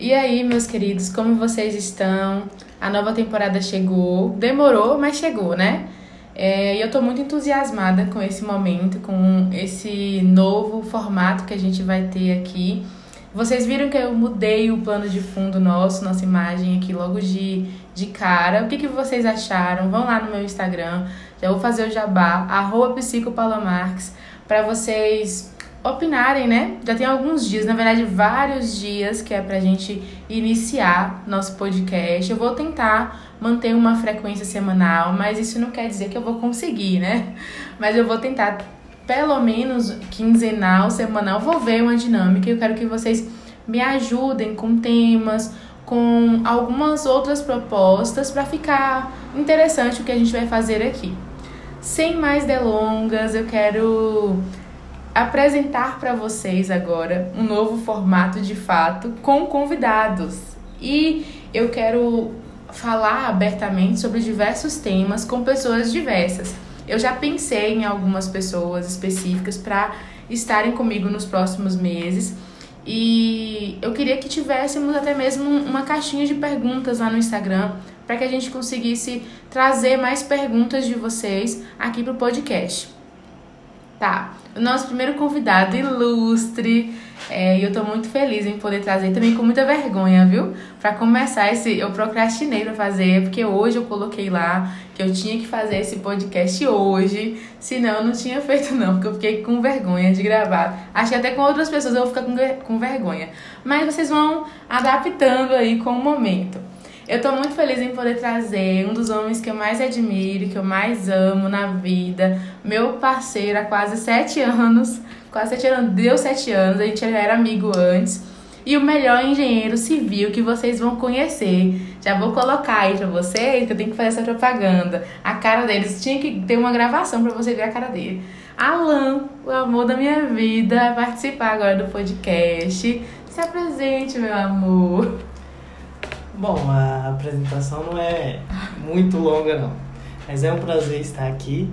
E aí, meus queridos, como vocês estão? A nova temporada chegou. Demorou, mas chegou, né? É, e eu tô muito entusiasmada com esse momento, com esse novo formato que a gente vai ter aqui. Vocês viram que eu mudei o plano de fundo nosso, nossa imagem aqui logo de, de cara. O que, que vocês acharam? Vão lá no meu Instagram, já vou fazer o jabá, arroba psicopalamarques, para vocês opinarem, né? Já tem alguns dias, na verdade, vários dias que é pra gente iniciar nosso podcast. Eu vou tentar manter uma frequência semanal, mas isso não quer dizer que eu vou conseguir, né? Mas eu vou tentar pelo menos quinzenal, semanal, vou ver uma dinâmica e eu quero que vocês me ajudem com temas, com algumas outras propostas para ficar interessante o que a gente vai fazer aqui. Sem mais delongas, eu quero apresentar para vocês agora um novo formato de fato com convidados. E eu quero falar abertamente sobre diversos temas com pessoas diversas. Eu já pensei em algumas pessoas específicas para estarem comigo nos próximos meses. E eu queria que tivéssemos até mesmo uma caixinha de perguntas lá no Instagram para que a gente conseguisse trazer mais perguntas de vocês aqui para o podcast. Tá, o nosso primeiro convidado ilustre. É, e eu tô muito feliz em poder trazer também com muita vergonha, viu? Para começar esse, eu procrastinei para fazer, porque hoje eu coloquei lá que eu tinha que fazer esse podcast hoje, senão eu não tinha feito não, porque eu fiquei com vergonha de gravar. Acho que até com outras pessoas eu vou ficar com, com vergonha. Mas vocês vão adaptando aí com o momento. Eu tô muito feliz em poder trazer um dos homens que eu mais admiro, que eu mais amo na vida, meu parceiro há quase sete anos, quase sete anos, deu sete anos, a gente já era amigo antes, e o melhor engenheiro civil que vocês vão conhecer. Já vou colocar aí pra vocês, que eu tenho que fazer essa propaganda. A cara deles, tinha que ter uma gravação pra você ver a cara dele. Alan, o amor da minha vida, vai participar agora do podcast. Se apresente, meu amor. Bom, a apresentação não é muito longa não, mas é um prazer estar aqui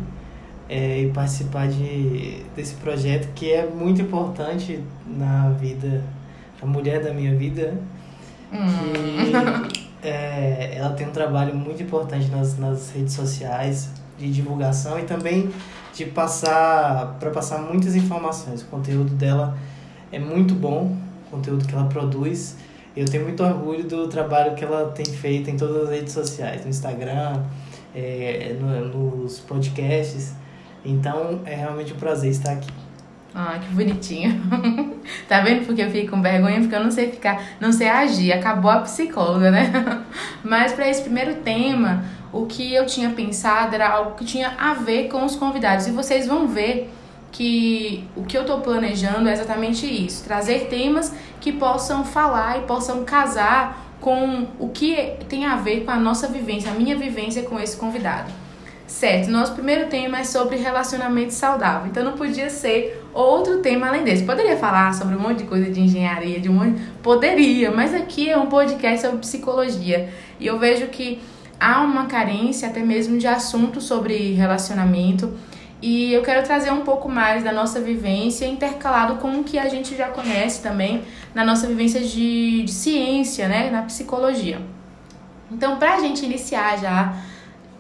é, e participar de, desse projeto que é muito importante na vida, a mulher da minha vida, hum. que é, ela tem um trabalho muito importante nas, nas redes sociais de divulgação e também de passar para passar muitas informações. O conteúdo dela é muito bom, o conteúdo que ela produz eu tenho muito orgulho do trabalho que ela tem feito em todas as redes sociais, no Instagram, é, no, nos podcasts. Então é realmente um prazer estar aqui. Ah, que bonitinho. tá vendo porque eu fiquei com vergonha? Porque eu não sei ficar, não sei agir. Acabou a psicóloga, né? Mas para esse primeiro tema, o que eu tinha pensado era algo que tinha a ver com os convidados. E vocês vão ver que o que eu estou planejando é exatamente isso: trazer temas que possam falar e possam casar com o que tem a ver com a nossa vivência, a minha vivência com esse convidado. Certo, nosso primeiro tema é sobre relacionamento saudável. Então não podia ser outro tema além desse. Poderia falar sobre um monte de coisa de engenharia, de um monte. Poderia, mas aqui é um podcast sobre psicologia. E eu vejo que há uma carência até mesmo de assuntos sobre relacionamento e eu quero trazer um pouco mais da nossa vivência, intercalado com o que a gente já conhece também na nossa vivência de, de ciência, né, na psicologia. Então, para a gente iniciar já,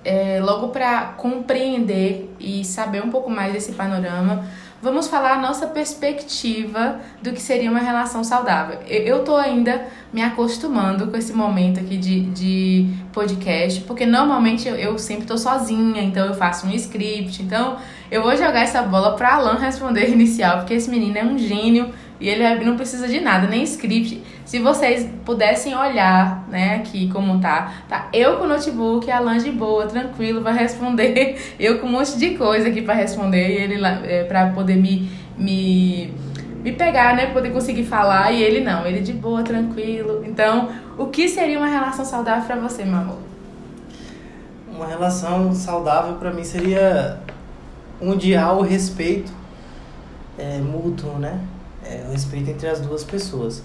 é, logo para compreender e saber um pouco mais desse panorama, vamos falar a nossa perspectiva do que seria uma relação saudável. Eu tô ainda me acostumando com esse momento aqui de, de podcast, porque normalmente eu, eu sempre tô sozinha, então eu faço um script, então eu vou jogar essa bola para Alan responder inicial, porque esse menino é um gênio e ele não precisa de nada, nem script. Se vocês pudessem olhar, né, aqui como tá, tá eu com o notebook, a de boa, tranquilo, vai responder. Eu com um monte de coisa aqui para responder e ele lá, é, para poder me, me, me pegar, né, poder conseguir falar e ele não, ele de boa, tranquilo. Então, o que seria uma relação saudável para você, meu amor? Uma relação saudável para mim seria onde há o respeito é, mútuo, né? É, o respeito entre as duas pessoas.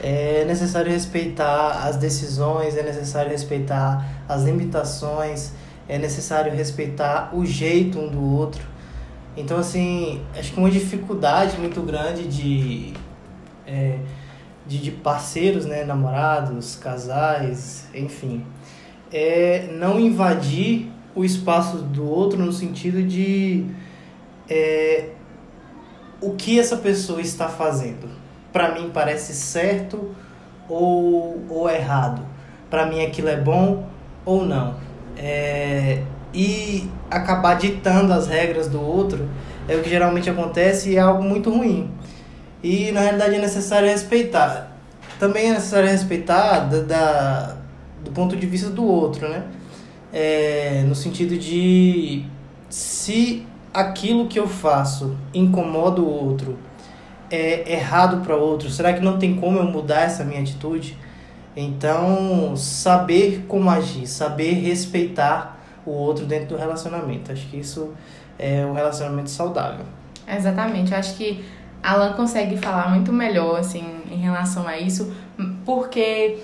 É necessário respeitar as decisões, é necessário respeitar as limitações, é necessário respeitar o jeito um do outro. Então, assim, acho que uma dificuldade muito grande de, é, de, de parceiros, né, namorados, casais, enfim, é não invadir o espaço do outro no sentido de é, o que essa pessoa está fazendo. Para mim parece certo ou, ou errado. Para mim aquilo é bom ou não. É, e acabar ditando as regras do outro é o que geralmente acontece e é algo muito ruim. E na realidade é necessário respeitar. Também é necessário respeitar da, da do ponto de vista do outro, né? É, no sentido de se aquilo que eu faço incomoda o outro, é errado para outro, será que não tem como eu mudar essa minha atitude? Então, saber como agir, saber respeitar o outro dentro do relacionamento. Acho que isso é um relacionamento saudável. Exatamente. Eu acho que Alan consegue falar muito melhor assim em relação a isso, porque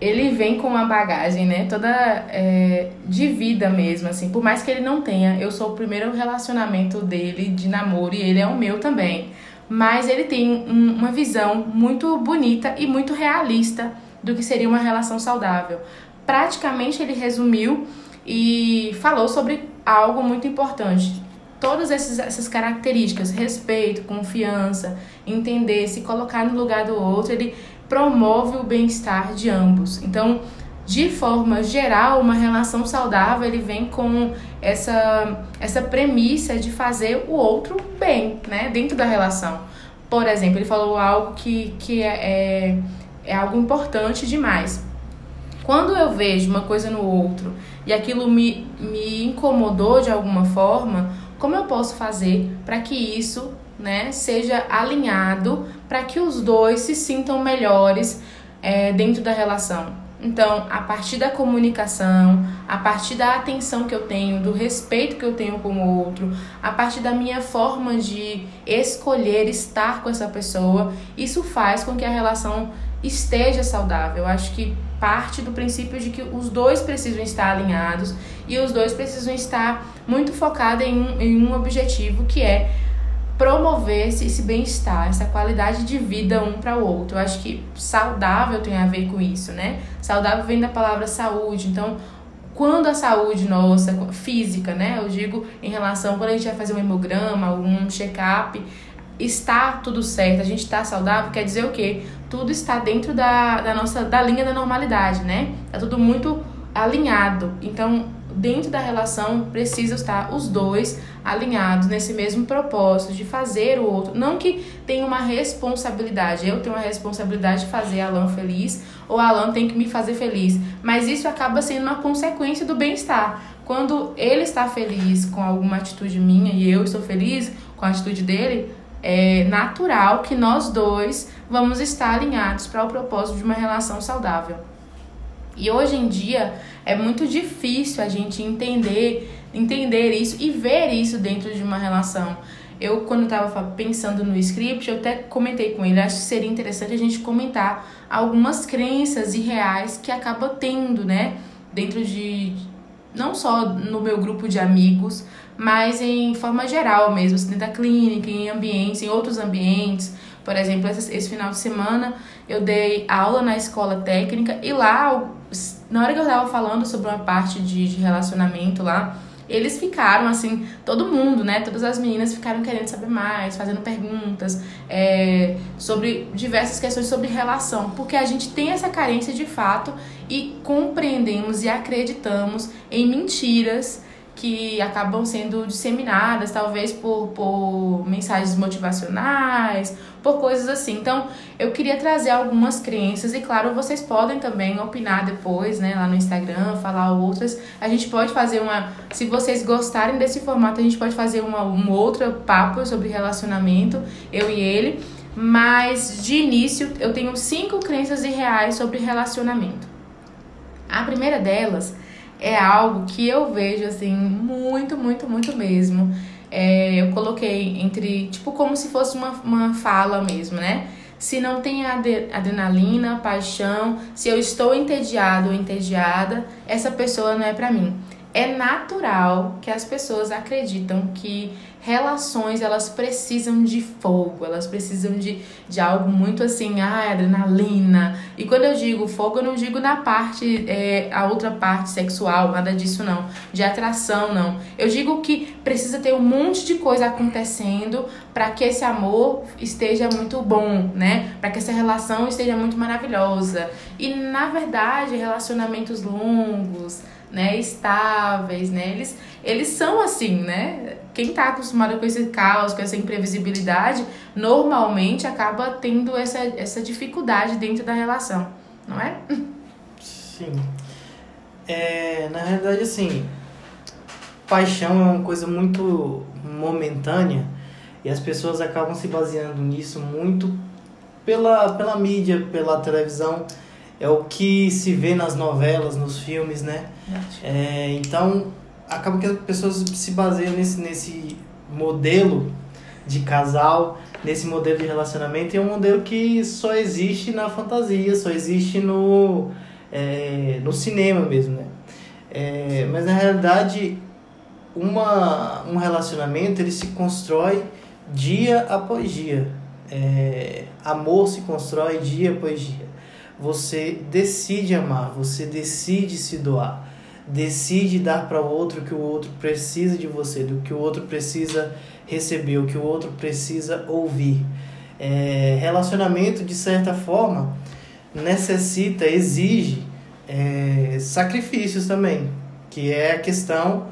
ele vem com uma bagagem, né, toda é, de vida mesmo, assim, por mais que ele não tenha, eu sou o primeiro relacionamento dele de namoro e ele é o meu também, mas ele tem um, uma visão muito bonita e muito realista do que seria uma relação saudável. Praticamente ele resumiu e falou sobre algo muito importante. Todas essas, essas características, respeito, confiança, entender, se colocar no lugar do outro, ele promove o bem-estar de ambos. Então, de forma geral, uma relação saudável ele vem com essa, essa premissa de fazer o outro bem, né, dentro da relação. Por exemplo, ele falou algo que, que é, é, é algo importante demais. Quando eu vejo uma coisa no outro e aquilo me, me incomodou de alguma forma, como eu posso fazer para que isso né, seja alinhado para que os dois se sintam melhores é, dentro da relação. Então, a partir da comunicação, a partir da atenção que eu tenho, do respeito que eu tenho com o outro, a partir da minha forma de escolher estar com essa pessoa, isso faz com que a relação esteja saudável. Eu acho que parte do princípio de que os dois precisam estar alinhados e os dois precisam estar muito focados em um, em um objetivo que é promover esse, esse bem-estar, essa qualidade de vida um para o outro. Eu acho que saudável tem a ver com isso, né? Saudável vem da palavra saúde. Então, quando a saúde nossa, física, né? Eu digo em relação quando a gente vai fazer um hemograma, um check-up, está tudo certo, a gente está saudável, quer dizer o quê? Tudo está dentro da, da nossa da linha da normalidade, né? Tá tudo muito alinhado. Então, dentro da relação precisa estar os dois alinhados nesse mesmo propósito de fazer o outro. Não que tenha uma responsabilidade, eu tenho uma responsabilidade de fazer Alan feliz ou Alan tem que me fazer feliz, mas isso acaba sendo uma consequência do bem-estar. Quando ele está feliz com alguma atitude minha e eu estou feliz com a atitude dele, é natural que nós dois vamos estar alinhados para o propósito de uma relação saudável. E hoje em dia é muito difícil a gente entender, entender isso e ver isso dentro de uma relação. Eu, quando estava pensando no script, eu até comentei com ele, acho que seria interessante a gente comentar algumas crenças irreais que acaba tendo, né, dentro de não só no meu grupo de amigos, mas em forma geral mesmo, assim, dentro da clínica, em ambientes, em outros ambientes. Por exemplo, esse, esse final de semana eu dei aula na escola técnica e lá na hora que eu tava falando sobre uma parte de, de relacionamento lá, eles ficaram assim, todo mundo, né? Todas as meninas ficaram querendo saber mais, fazendo perguntas é, sobre diversas questões sobre relação, porque a gente tem essa carência de fato e compreendemos e acreditamos em mentiras que acabam sendo disseminadas, talvez por, por mensagens motivacionais, por coisas assim. Então, eu queria trazer algumas crenças e, claro, vocês podem também opinar depois, né, lá no Instagram, falar outras. A gente pode fazer uma. Se vocês gostarem desse formato, a gente pode fazer uma, um outro papo sobre relacionamento, eu e ele. Mas, de início, eu tenho cinco crenças irreais sobre relacionamento. A primeira delas é algo que eu vejo assim muito, muito, muito mesmo. É, eu coloquei entre, tipo, como se fosse uma, uma fala mesmo, né? Se não tem adrenalina, paixão, se eu estou entediado ou entediada, essa pessoa não é para mim. É natural que as pessoas acreditam que relações elas precisam de fogo, elas precisam de, de algo muito assim, ah, adrenalina. E quando eu digo fogo, eu não digo na parte, é, a outra parte sexual, nada disso não, de atração não. Eu digo que precisa ter um monte de coisa acontecendo para que esse amor esteja muito bom, né? Para que essa relação esteja muito maravilhosa. E na verdade, relacionamentos longos, né, estáveis, né? Eles, eles são assim, né? Quem está acostumado com esse caos, com essa imprevisibilidade, normalmente acaba tendo essa, essa dificuldade dentro da relação, não é? Sim. É, na realidade, assim, paixão é uma coisa muito momentânea e as pessoas acabam se baseando nisso muito pela, pela mídia, pela televisão é o que se vê nas novelas, nos filmes, né? É, então, acaba que as pessoas se baseiam nesse, nesse modelo de casal, nesse modelo de relacionamento, e é um modelo que só existe na fantasia, só existe no, é, no cinema mesmo, né? É, mas na realidade, uma, um relacionamento ele se constrói dia após dia. É, amor se constrói dia após dia você decide amar, você decide se doar, decide dar para o outro o que o outro precisa de você, do que o outro precisa receber, o que o outro precisa ouvir. É, relacionamento, de certa forma, necessita, exige é, sacrifícios também, que é a questão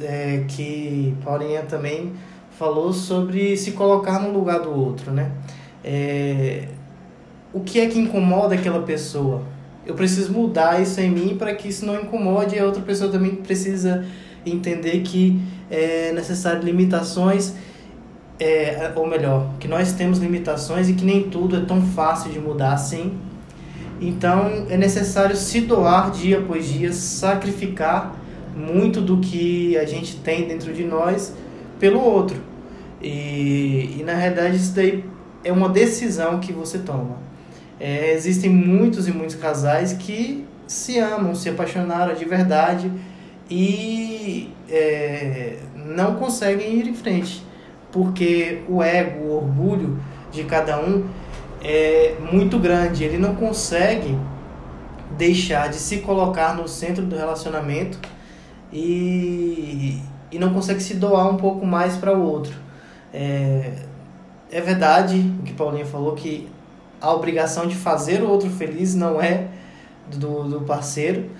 é, que Paulinha também falou sobre se colocar no lugar do outro, né? É, o que é que incomoda aquela pessoa. Eu preciso mudar isso em mim para que isso não incomode e a outra pessoa também precisa entender que é necessário limitações, é, ou melhor, que nós temos limitações e que nem tudo é tão fácil de mudar assim. Então é necessário se doar dia após dia, sacrificar muito do que a gente tem dentro de nós pelo outro. E, e na realidade isso daí é uma decisão que você toma. É, existem muitos e muitos casais que se amam, se apaixonaram de verdade e é, não conseguem ir em frente, porque o ego, o orgulho de cada um é muito grande. Ele não consegue deixar de se colocar no centro do relacionamento e, e não consegue se doar um pouco mais para o outro. É, é verdade o que Paulinho falou que a obrigação de fazer o outro feliz não é do, do parceiro.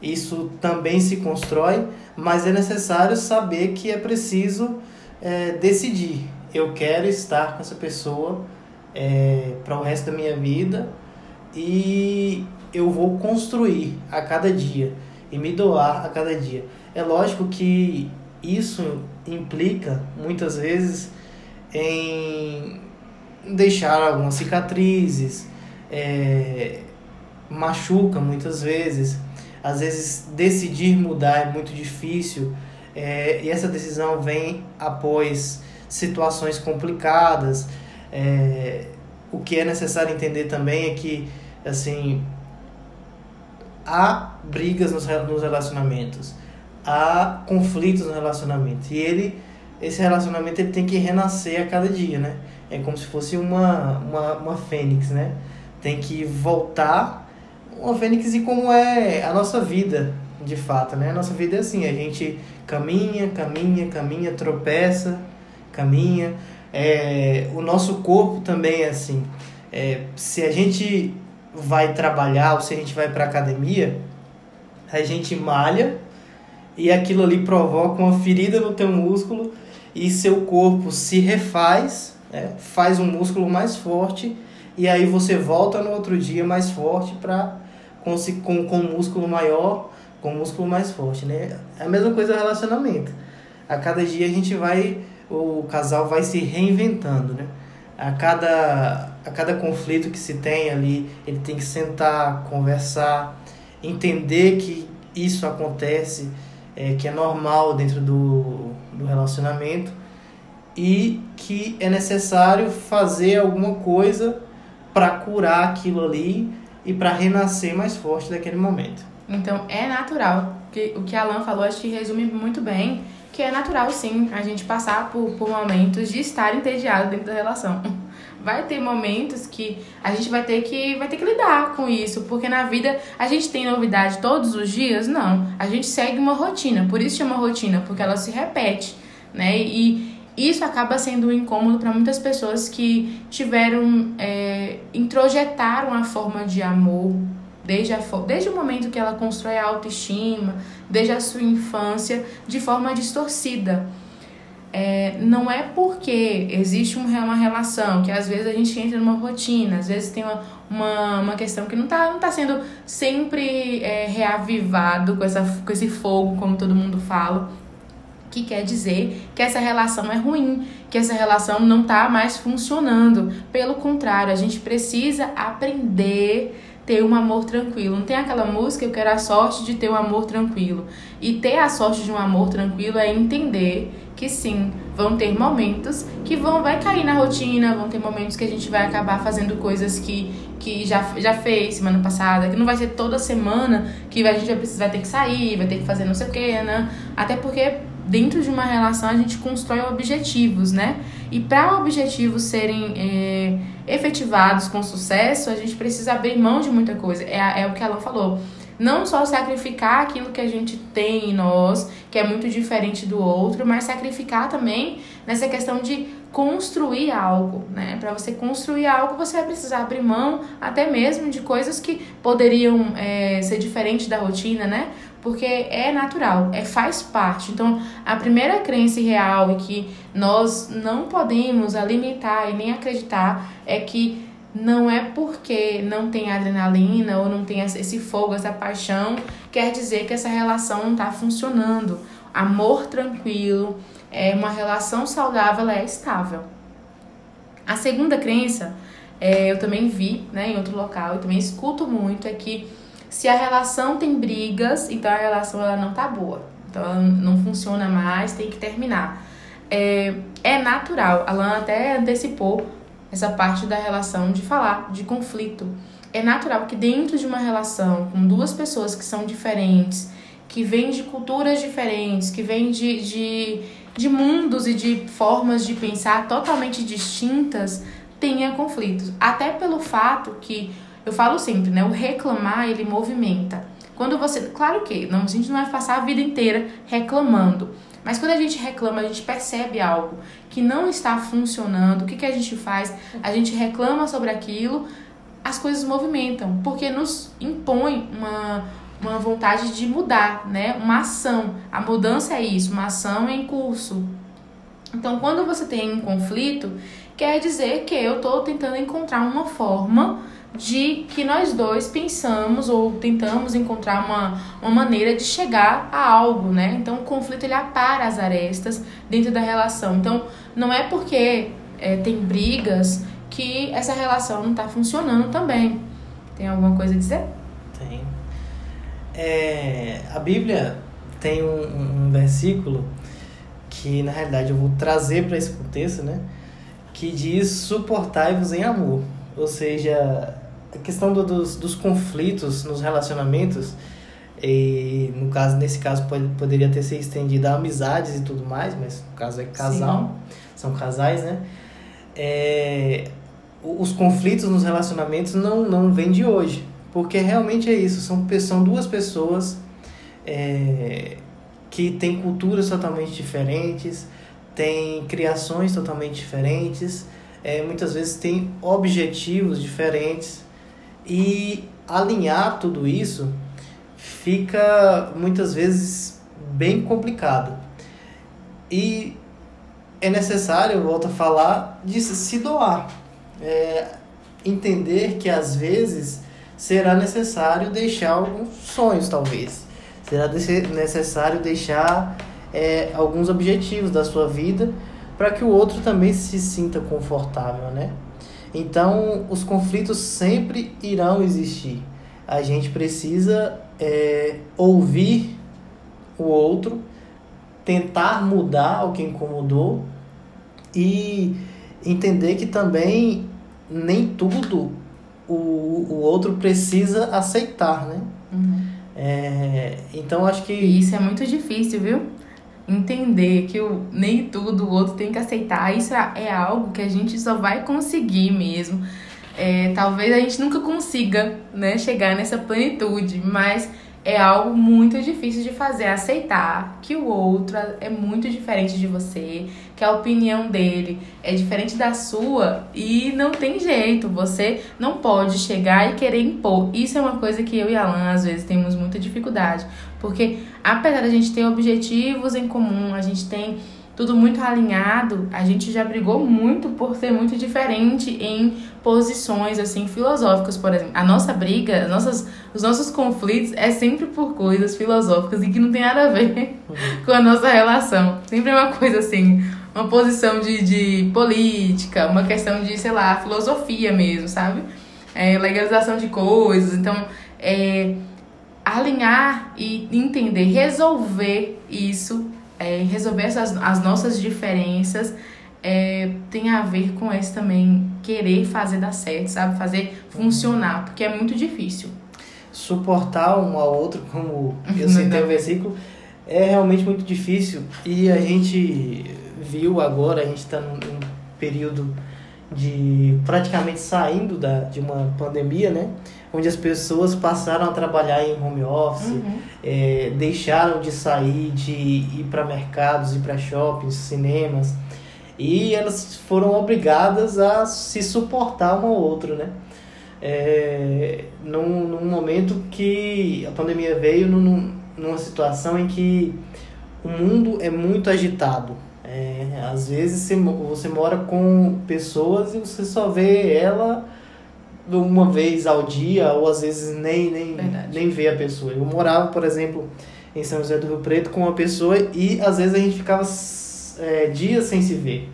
Isso também se constrói, mas é necessário saber que é preciso é, decidir. Eu quero estar com essa pessoa é, para o resto da minha vida e eu vou construir a cada dia e me doar a cada dia. É lógico que isso implica muitas vezes em deixar algumas cicatrizes, é, machuca muitas vezes. Às vezes decidir mudar é muito difícil é, e essa decisão vem após situações complicadas. É, o que é necessário entender também é que assim há brigas nos, nos relacionamentos, há conflitos no relacionamento e ele esse relacionamento ele tem que renascer a cada dia, né? É como se fosse uma, uma, uma fênix, né? Tem que voltar uma fênix e como é a nossa vida, de fato, né? A nossa vida é assim, a gente caminha, caminha, caminha, tropeça, caminha. É, o nosso corpo também é assim. É, se a gente vai trabalhar ou se a gente vai para academia, a gente malha e aquilo ali provoca uma ferida no teu músculo e seu corpo se refaz né? faz um músculo mais forte e aí você volta no outro dia mais forte para com, com, com músculo maior, com músculo mais forte, né? É a mesma coisa relacionamento. A cada dia a gente vai, o casal vai se reinventando, né? A cada, a cada conflito que se tem ali, ele tem que sentar, conversar, entender que isso acontece, é, que é normal dentro do, do relacionamento e que é necessário fazer alguma coisa para curar aquilo ali e para renascer mais forte daquele momento. Então é natural, que o que Alan falou acho que resume muito bem. que é natural sim a gente passar por, por momentos de estar entediado dentro da relação. Vai ter momentos que a gente vai ter que vai ter que lidar com isso, porque na vida a gente tem novidade todos os dias? Não. A gente segue uma rotina, por isso chama rotina, porque ela se repete, né? E isso acaba sendo um incômodo para muitas pessoas que tiveram, é, introjetaram a forma de amor desde, a, desde o momento que ela constrói a autoestima, desde a sua infância, de forma distorcida. É, não é porque existe uma relação, que às vezes a gente entra numa rotina, às vezes tem uma, uma, uma questão que não está não tá sendo sempre é, reavivado com, essa, com esse fogo, como todo mundo fala, que quer dizer que essa relação é ruim, que essa relação não está mais funcionando. Pelo contrário, a gente precisa aprender ter um amor tranquilo. Não tem aquela música eu quero a sorte de ter um amor tranquilo. E ter a sorte de um amor tranquilo é entender que sim, vão ter momentos que vão vai cair na rotina, vão ter momentos que a gente vai acabar fazendo coisas que, que já, já fez semana passada, que não vai ser toda semana que a gente vai precisar ter que sair, vai ter que fazer não sei o que, né? Até porque dentro de uma relação a gente constrói objetivos, né? E para objetivos serem é, efetivados com sucesso, a gente precisa abrir mão de muita coisa. É, é o que ela falou. Não só sacrificar aquilo que a gente tem em nós, que é muito diferente do outro, mas sacrificar também nessa questão de construir algo, né? Para você construir algo, você vai precisar abrir mão até mesmo de coisas que poderiam é, ser diferentes da rotina, né? Porque é natural, é faz parte. Então, a primeira crença real e que nós não podemos alimentar e nem acreditar é que não é porque não tem adrenalina ou não tem esse fogo, essa paixão, quer dizer que essa relação não está funcionando. Amor tranquilo, é uma relação saudável, é estável. A segunda crença, é, eu também vi né, em outro local, eu também escuto muito, é que se a relação tem brigas, então a relação ela não tá boa. Então ela não funciona mais, tem que terminar. É, é natural, a até antecipou essa parte da relação de falar de conflito. É natural que dentro de uma relação com duas pessoas que são diferentes, que vêm de culturas diferentes, que vêm de, de, de mundos e de formas de pensar totalmente distintas, tenha conflitos. Até pelo fato que eu falo sempre, né? O reclamar, ele movimenta. Quando você. Claro que não, a gente não vai passar a vida inteira reclamando. Mas quando a gente reclama, a gente percebe algo que não está funcionando. O que, que a gente faz? A gente reclama sobre aquilo, as coisas movimentam. Porque nos impõe uma, uma vontade de mudar, né? Uma ação. A mudança é isso, uma ação em curso. Então, quando você tem um conflito, quer dizer que eu estou tentando encontrar uma forma de que nós dois pensamos ou tentamos encontrar uma, uma maneira de chegar a algo, né? Então o conflito ele apara as arestas dentro da relação. Então não é porque é, tem brigas que essa relação não está funcionando também. Tem alguma coisa a dizer? Tem. É, a Bíblia tem um, um versículo que na realidade eu vou trazer para esse contexto, né? Que diz: suportai-vos em amor. Ou seja, a questão do, dos, dos conflitos nos relacionamentos, e no caso, nesse caso, pode, poderia ter se estendido a amizades e tudo mais, mas no caso é casal, Sim. são casais, né? É, os conflitos nos relacionamentos não, não vêm de hoje, porque realmente é isso, são, são duas pessoas é, que têm culturas totalmente diferentes, têm criações totalmente diferentes, é, muitas vezes têm objetivos diferentes, e alinhar tudo isso fica muitas vezes bem complicado. E é necessário, volto a falar, de se doar. É, entender que às vezes será necessário deixar alguns sonhos, talvez. Será necessário deixar é, alguns objetivos da sua vida para que o outro também se sinta confortável, né? Então, os conflitos sempre irão existir. A gente precisa é, ouvir o outro, tentar mudar o que incomodou e entender que também nem tudo o, o outro precisa aceitar, né? Uhum. É, então, acho que. E isso é muito difícil, viu? Entender que o, nem tudo o outro tem que aceitar, isso é, é algo que a gente só vai conseguir mesmo. É, talvez a gente nunca consiga né, chegar nessa plenitude, mas é algo muito difícil de fazer, aceitar que o outro é muito diferente de você, que a opinião dele é diferente da sua e não tem jeito, você não pode chegar e querer impor. Isso é uma coisa que eu e Alan às vezes temos muita dificuldade, porque apesar da gente ter objetivos em comum, a gente tem tudo muito alinhado, a gente já brigou muito por ser muito diferente em posições assim filosóficas, por exemplo. A nossa briga, nossas, os nossos conflitos é sempre por coisas filosóficas e que não tem nada a ver uhum. com a nossa relação. Sempre é uma coisa assim, uma posição de, de política, uma questão de, sei lá, filosofia mesmo, sabe? É, legalização de coisas. Então, é, alinhar e entender, resolver isso é, resolver essas, as nossas diferenças é, tem a ver com esse também querer fazer dar certo, sabe? Fazer funcionar, porque é muito difícil. Suportar um ao outro, como eu citei o versículo, é realmente muito difícil. E a gente viu agora, a gente está num, num período de praticamente saindo da, de uma pandemia, né? Onde as pessoas passaram a trabalhar em home office, uhum. é, deixaram de sair, de ir para mercados, ir para shoppings, cinemas, e elas foram obrigadas a se suportar um ao outro, né? É, num, num momento que a pandemia veio num, numa situação em que o mundo é muito agitado, é, às vezes você, você mora com pessoas e você só vê ela uma vez ao dia, ou às vezes nem, nem, nem vê a pessoa. Eu morava, por exemplo, em São José do Rio Preto com uma pessoa e às vezes a gente ficava é, dias sem se ver.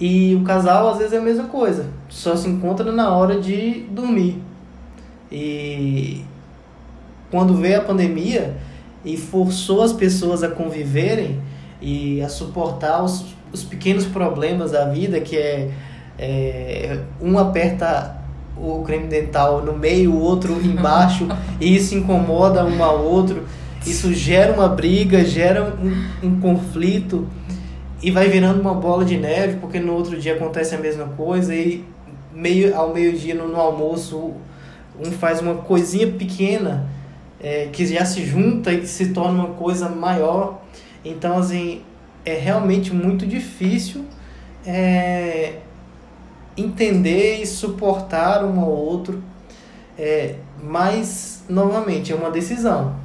E o casal às vezes é a mesma coisa, só se encontra na hora de dormir. E quando veio a pandemia e forçou as pessoas a conviverem, e a suportar os, os pequenos problemas da vida, que é, é um aperta o creme dental no meio, o outro embaixo, e isso incomoda um ao outro. Isso gera uma briga, gera um, um conflito e vai virando uma bola de neve, porque no outro dia acontece a mesma coisa e meio ao meio-dia no, no, almoço um faz uma coisinha pequena é, que já se junta e se torna uma coisa maior então, assim, é realmente muito difícil é, entender e suportar um ao outro. É, mas, novamente, é uma decisão.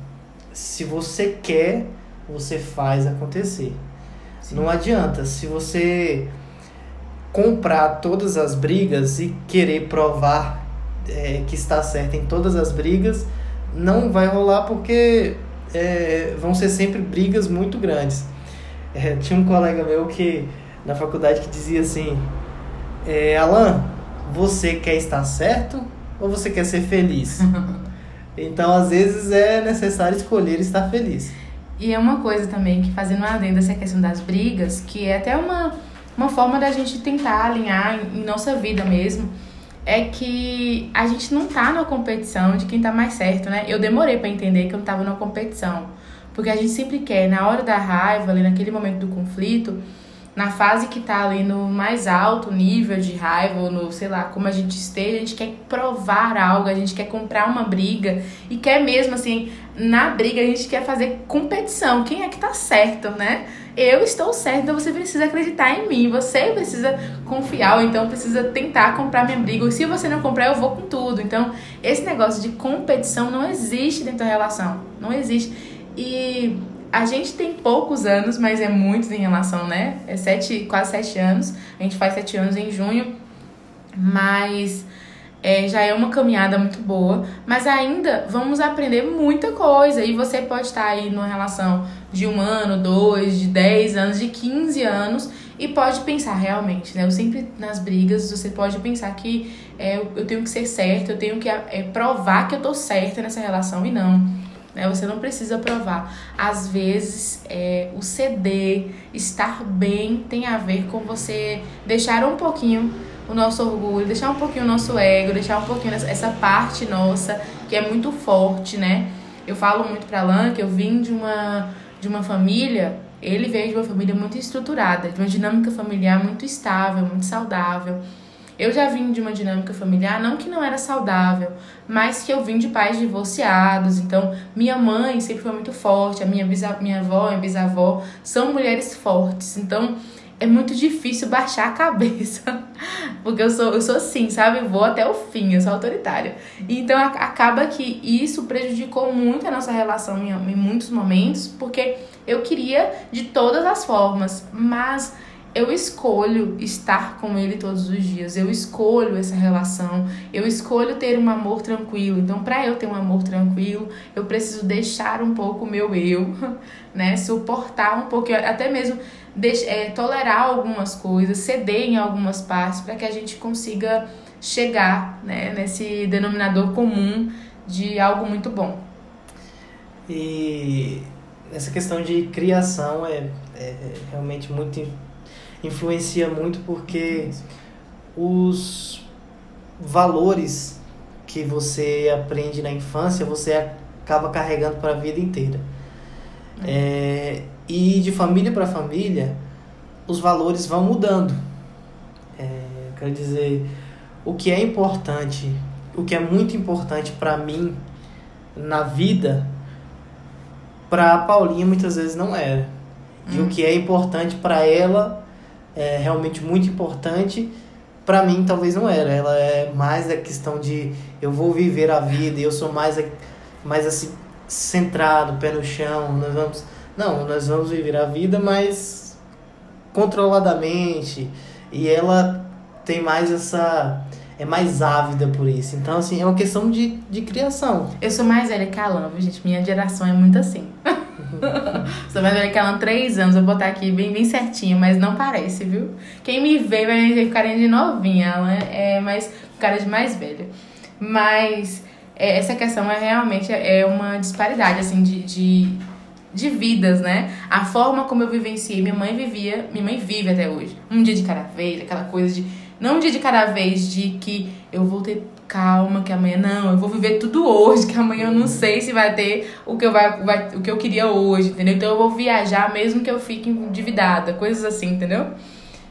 Se você quer, você faz acontecer. Sim. Não adianta. Se você comprar todas as brigas e querer provar é, que está certo em todas as brigas, não vai rolar porque é, vão ser sempre brigas muito grandes. É, tinha um colega meu que na faculdade que dizia assim: é, Alan, você quer estar certo ou você quer ser feliz? então, às vezes, é necessário escolher estar feliz. E é uma coisa também que, fazendo adendo essa questão das brigas, que é até uma, uma forma da gente tentar alinhar em, em nossa vida mesmo é que a gente não tá na competição de quem tá mais certo, né? Eu demorei para entender que eu não tava numa competição. Porque a gente sempre quer, na hora da raiva, ali naquele momento do conflito, na fase que tá ali no mais alto nível de raiva, ou no, sei lá, como a gente esteja, a gente quer provar algo, a gente quer comprar uma briga e quer mesmo assim, na briga a gente quer fazer competição. Quem é que tá certo, né? eu estou certo, então você precisa acreditar em mim, você precisa confiar, ou então precisa tentar comprar minha briga. Ou se você não comprar, eu vou com tudo. Então, esse negócio de competição não existe dentro da relação. Não existe. E a gente tem poucos anos, mas é muitos em relação, né? É sete, quase sete anos. A gente faz sete anos em junho. Mas é, já é uma caminhada muito boa, mas ainda vamos aprender muita coisa. E você pode estar aí numa relação de um ano, dois, de dez anos, de 15 anos e pode pensar realmente, né? Eu sempre nas brigas você pode pensar que é, eu tenho que ser certa, eu tenho que é, provar que eu tô certa nessa relação e não. Né? Você não precisa provar. Às vezes, é, o ceder, estar bem, tem a ver com você deixar um pouquinho o nosso orgulho, deixar um pouquinho o nosso ego, deixar um pouquinho essa parte nossa que é muito forte, né? Eu falo muito pra Lan que eu vim de uma de uma família, ele veio de uma família muito estruturada, de uma dinâmica familiar muito estável, muito saudável. Eu já vim de uma dinâmica familiar, não que não era saudável, mas que eu vim de pais divorciados. Então, minha mãe sempre foi muito forte, a minha, bisa, minha avó, minha bisavó são mulheres fortes. Então, é muito difícil baixar a cabeça. Porque eu sou, eu sou assim, sabe? Eu vou até o fim, eu sou autoritária. Então acaba que isso prejudicou muito a nossa relação em, em muitos momentos, porque eu queria de todas as formas, mas eu escolho estar com ele todos os dias, eu escolho essa relação, eu escolho ter um amor tranquilo. Então, para eu ter um amor tranquilo, eu preciso deixar um pouco o meu eu, né? Suportar um pouco, até mesmo é, tolerar algumas coisas, ceder em algumas partes, para que a gente consiga chegar né, nesse denominador comum de algo muito bom. E essa questão de criação é, é realmente muito influencia muito porque os valores que você aprende na infância você acaba carregando para a vida inteira. É, e de família para família, os valores vão mudando. É, quero dizer, o que é importante, o que é muito importante para mim na vida, para a Paulinha muitas vezes não era. E hum. o que é importante para ela é realmente muito importante, para mim talvez não era. Ela é mais a questão de eu vou viver a vida, eu sou mais mais assim centrado, pé no chão, nós vamos não, nós vamos viver a vida, mas controladamente. E ela tem mais essa. É mais ávida por isso. Então, assim, é uma questão de, de criação. Eu sou mais velha que a Alan, gente. Minha geração é muito assim. sou mais velha que a Alan, três anos. Vou botar aqui bem, bem certinho, mas não parece, viu? Quem me vê vai ter carinha de novinha. Alan é mais cara de mais velha. Mas é, essa questão é realmente é uma disparidade, assim, de, de de vidas, né? A forma como eu vivenciei, minha mãe vivia, minha mãe vive até hoje. Um dia de cada vez, aquela coisa de não um dia de cada vez de que eu vou ter calma, que amanhã não, eu vou viver tudo hoje, que amanhã eu não sei se vai ter o que eu vai, vai o que eu queria hoje, entendeu? Então eu vou viajar mesmo que eu fique endividada, coisas assim, entendeu?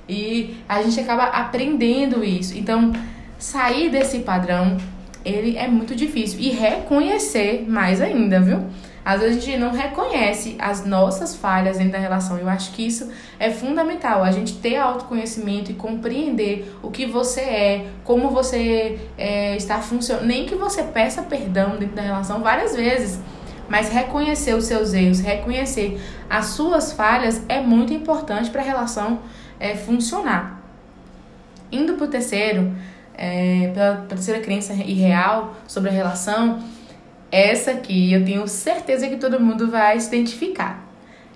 E a gente acaba aprendendo isso. Então, sair desse padrão, ele é muito difícil e reconhecer mais ainda, viu? Às vezes a gente não reconhece as nossas falhas dentro da relação. Eu acho que isso é fundamental, a gente ter autoconhecimento e compreender o que você é, como você é, está funcionando. Nem que você peça perdão dentro da relação várias vezes, mas reconhecer os seus erros, reconhecer as suas falhas é muito importante para a relação é, funcionar. Indo para o terceiro, é, pela terceira crença irreal sobre a relação, essa aqui eu tenho certeza que todo mundo vai se identificar.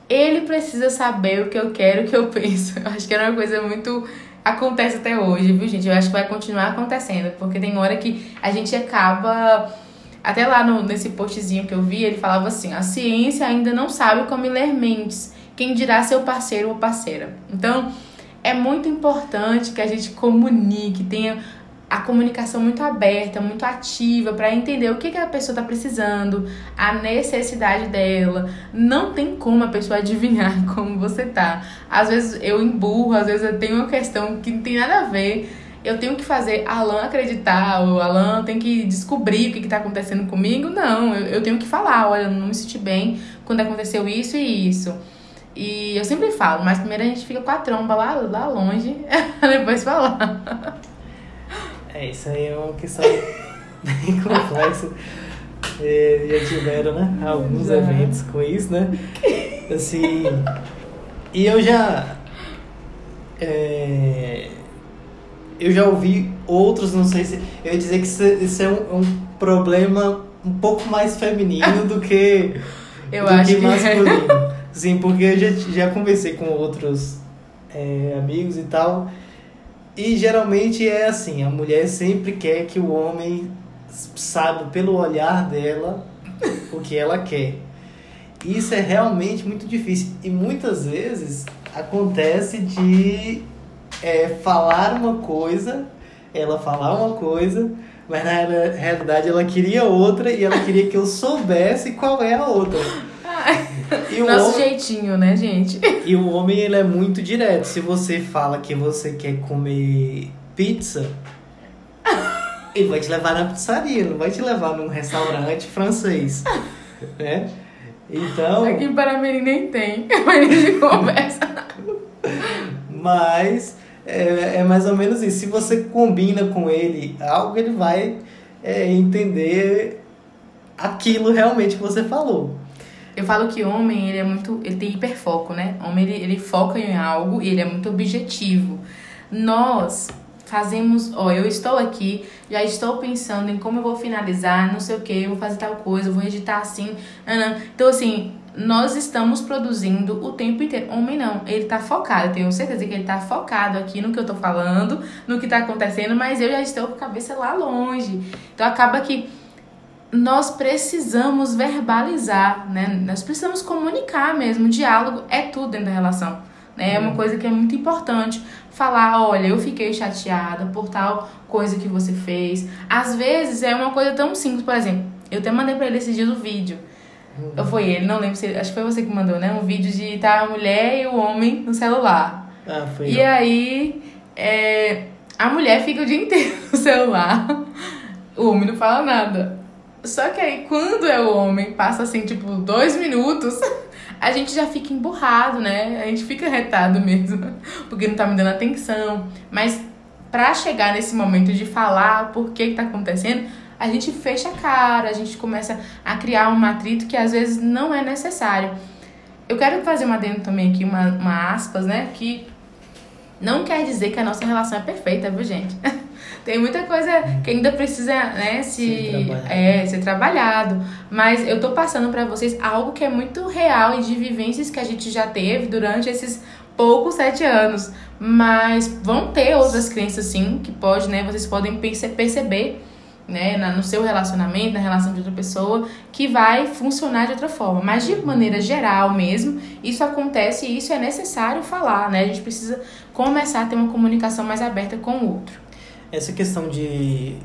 Ele precisa saber o que eu quero, o que eu penso. Eu acho que é uma coisa muito. Acontece até hoje, viu, gente? Eu acho que vai continuar acontecendo, porque tem hora que a gente acaba. Até lá no, nesse postzinho que eu vi, ele falava assim: a ciência ainda não sabe como ler mentes. Quem dirá seu parceiro ou parceira? Então, é muito importante que a gente comunique, tenha a comunicação muito aberta, muito ativa para entender o que, que a pessoa está precisando, a necessidade dela. Não tem como a pessoa adivinhar como você tá. Às vezes eu emburro, às vezes eu tenho uma questão que não tem nada a ver. Eu tenho que fazer Alan acreditar, ou Alan tem que descobrir o que está acontecendo comigo. Não, eu, eu tenho que falar, olha, eu não me senti bem quando aconteceu isso e isso. E eu sempre falo, mas primeiro a gente fica com a tromba lá, lá longe, depois falar. É, isso aí é uma questão bem complexa. É, já tiveram, né? Alguns já. eventos com isso, né? Assim. E eu já. É, eu já ouvi outros, não sei se. Eu ia dizer que isso, isso é um, um, problema um pouco mais feminino do que. eu do acho que, que masculino. É. Sim, porque eu já, já conversei com outros é, amigos e tal. E geralmente é assim, a mulher sempre quer que o homem saiba pelo olhar dela o que ela quer. Isso é realmente muito difícil. E muitas vezes acontece de é, falar uma coisa, ela falar uma coisa, mas na realidade ela queria outra e ela queria que eu soubesse qual é a outra. E o Nosso homem, jeitinho, né, gente? e o homem ele é muito direto. Se você fala que você quer comer pizza, ele vai te levar na pizzaria, não vai te levar num restaurante francês, né? Então, Aqui em Paramirim nem tem, mas a gente conversa. mas é, é mais ou menos isso. Se você combina com ele algo, ele vai é, entender aquilo realmente que você falou. Eu falo que homem, ele é muito. Ele tem hiperfoco, né? Homem, ele, ele foca em algo e ele é muito objetivo. Nós fazemos. Ó, eu estou aqui, já estou pensando em como eu vou finalizar, não sei o que, vou fazer tal coisa, vou editar assim. Então, assim, nós estamos produzindo o tempo inteiro. Homem não, ele tá focado. Eu tenho certeza que ele tá focado aqui no que eu tô falando, no que tá acontecendo, mas eu já estou com a cabeça lá longe. Então acaba que nós precisamos verbalizar, né? Nós precisamos comunicar mesmo. O diálogo é tudo dentro da relação. Né? É uma coisa que é muito importante. Falar, olha, eu fiquei chateada por tal coisa que você fez. Às vezes é uma coisa tão simples, por exemplo, eu até mandei pra ele esses dias o vídeo. Ou foi ele, não lembro se acho que foi você que mandou, né? Um vídeo de tá a mulher e o homem no celular. Ah, foi E eu. aí, é, a mulher fica o dia inteiro no celular, o homem não fala nada. Só que aí, quando é o homem, passa assim, tipo, dois minutos, a gente já fica emburrado, né? A gente fica retado mesmo, porque não tá me dando atenção. Mas pra chegar nesse momento de falar por que que tá acontecendo, a gente fecha a cara, a gente começa a criar um atrito que às vezes não é necessário. Eu quero fazer uma dentro também aqui, uma, uma aspas, né? Que não quer dizer que a nossa relação é perfeita, viu, gente? Tem muita coisa que ainda precisa, né, se Ser trabalhado. é, ser trabalhado. Mas eu tô passando pra vocês algo que é muito real e de vivências que a gente já teve durante esses poucos sete anos. Mas vão ter outras crenças, sim, que pode, né? Vocês podem perce- perceber, né, no seu relacionamento, na relação de outra pessoa, que vai funcionar de outra forma. Mas de maneira geral mesmo, isso acontece e isso é necessário falar, né? A gente precisa começar a ter uma comunicação mais aberta com o outro. Essa questão de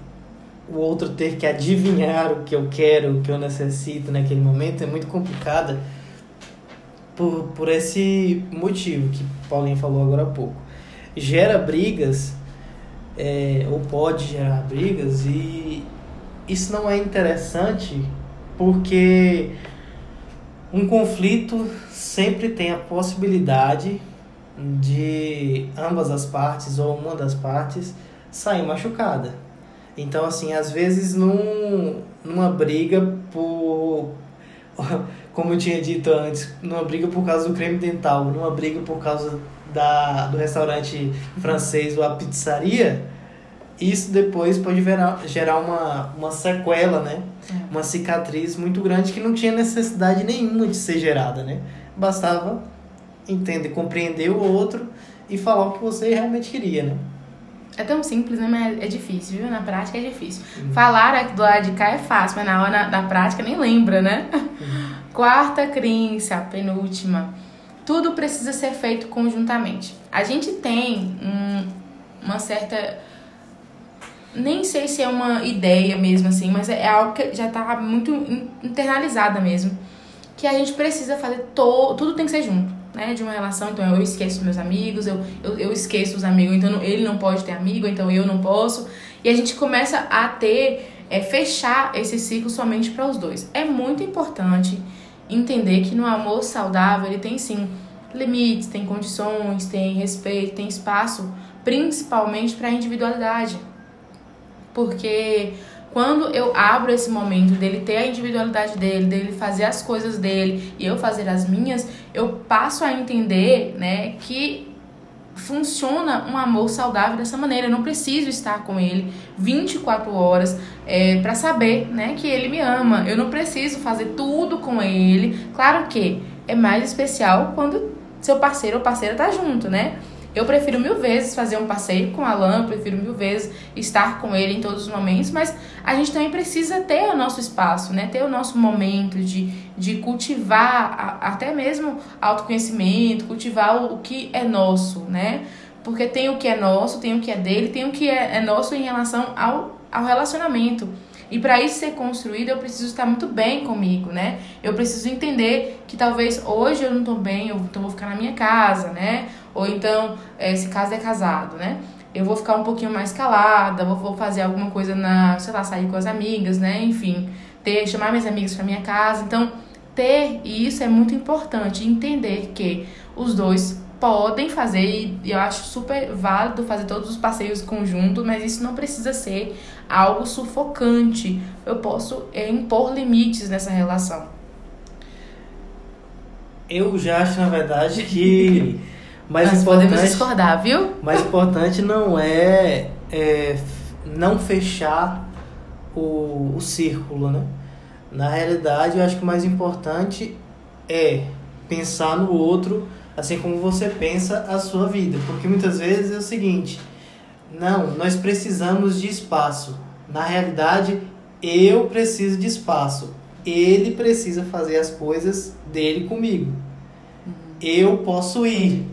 o outro ter que adivinhar o que eu quero, o que eu necessito naquele momento é muito complicada por, por esse motivo que Paulinho falou agora há pouco. Gera brigas, é, ou pode gerar brigas, e isso não é interessante porque um conflito sempre tem a possibilidade de ambas as partes ou uma das partes sair machucada. Então, assim, às vezes num, numa briga por. Como eu tinha dito antes, numa briga por causa do creme dental, numa briga por causa da, do restaurante francês ou a pizzaria, isso depois pode gerar, gerar uma, uma sequela, né? Uma cicatriz muito grande que não tinha necessidade nenhuma de ser gerada, né? Bastava entender, compreender o outro e falar o que você realmente queria, né? É tão simples, né? Mas é difícil, viu? Na prática é difícil. Falar aqui do lado de cá é fácil, mas na hora na prática nem lembra, né? Quarta crença, penúltima. Tudo precisa ser feito conjuntamente. A gente tem um- uma certa. Nem sei se é uma ideia mesmo assim, mas é algo que já tá muito in- internalizada mesmo. Que a gente precisa fazer to... tudo tem que ser junto, né? De uma relação, então eu esqueço meus amigos, eu, eu, eu esqueço os amigos, então ele não pode ter amigo, então eu não posso. E a gente começa a ter, é, fechar esse ciclo somente para os dois. É muito importante entender que no amor saudável ele tem sim limites, tem condições, tem respeito, tem espaço, principalmente para a individualidade. Porque quando eu abro esse momento dele ter a individualidade dele, dele fazer as coisas dele e eu fazer as minhas, eu passo a entender, né, que funciona um amor saudável dessa maneira. Eu não preciso estar com ele 24 horas é, para saber, né, que ele me ama. Eu não preciso fazer tudo com ele. Claro que é mais especial quando seu parceiro ou parceira tá junto, né? Eu prefiro mil vezes fazer um passeio com o Alan, prefiro mil vezes estar com ele em todos os momentos, mas a gente também precisa ter o nosso espaço, né? Ter o nosso momento de, de cultivar a- até mesmo autoconhecimento, cultivar o, o que é nosso, né? Porque tem o que é nosso, tem o que é dele, tem o que é, é nosso em relação ao, ao relacionamento. E para isso ser construído, eu preciso estar muito bem comigo, né? Eu preciso entender que talvez hoje eu não estou bem, eu então vou ficar na minha casa, né? Ou então, é, se caso é casado, né? Eu vou ficar um pouquinho mais calada, vou, fazer alguma coisa na, sei lá, sair com as amigas, né? Enfim, ter, chamar minhas amigas para minha casa. Então, ter isso é muito importante, entender que os dois podem fazer, e eu acho super válido fazer todos os passeios conjuntos, mas isso não precisa ser algo sufocante. Eu posso é, impor limites nessa relação. Eu já acho, na verdade, que mais Nós importante, podemos discordar, viu? mais importante não é, é não fechar o, o círculo, né? Na realidade, eu acho que o mais importante é pensar no outro assim como você pensa a sua vida. Porque muitas vezes é o seguinte: não, nós precisamos de espaço. Na realidade, eu preciso de espaço. Ele precisa fazer as coisas dele comigo. Eu posso ir.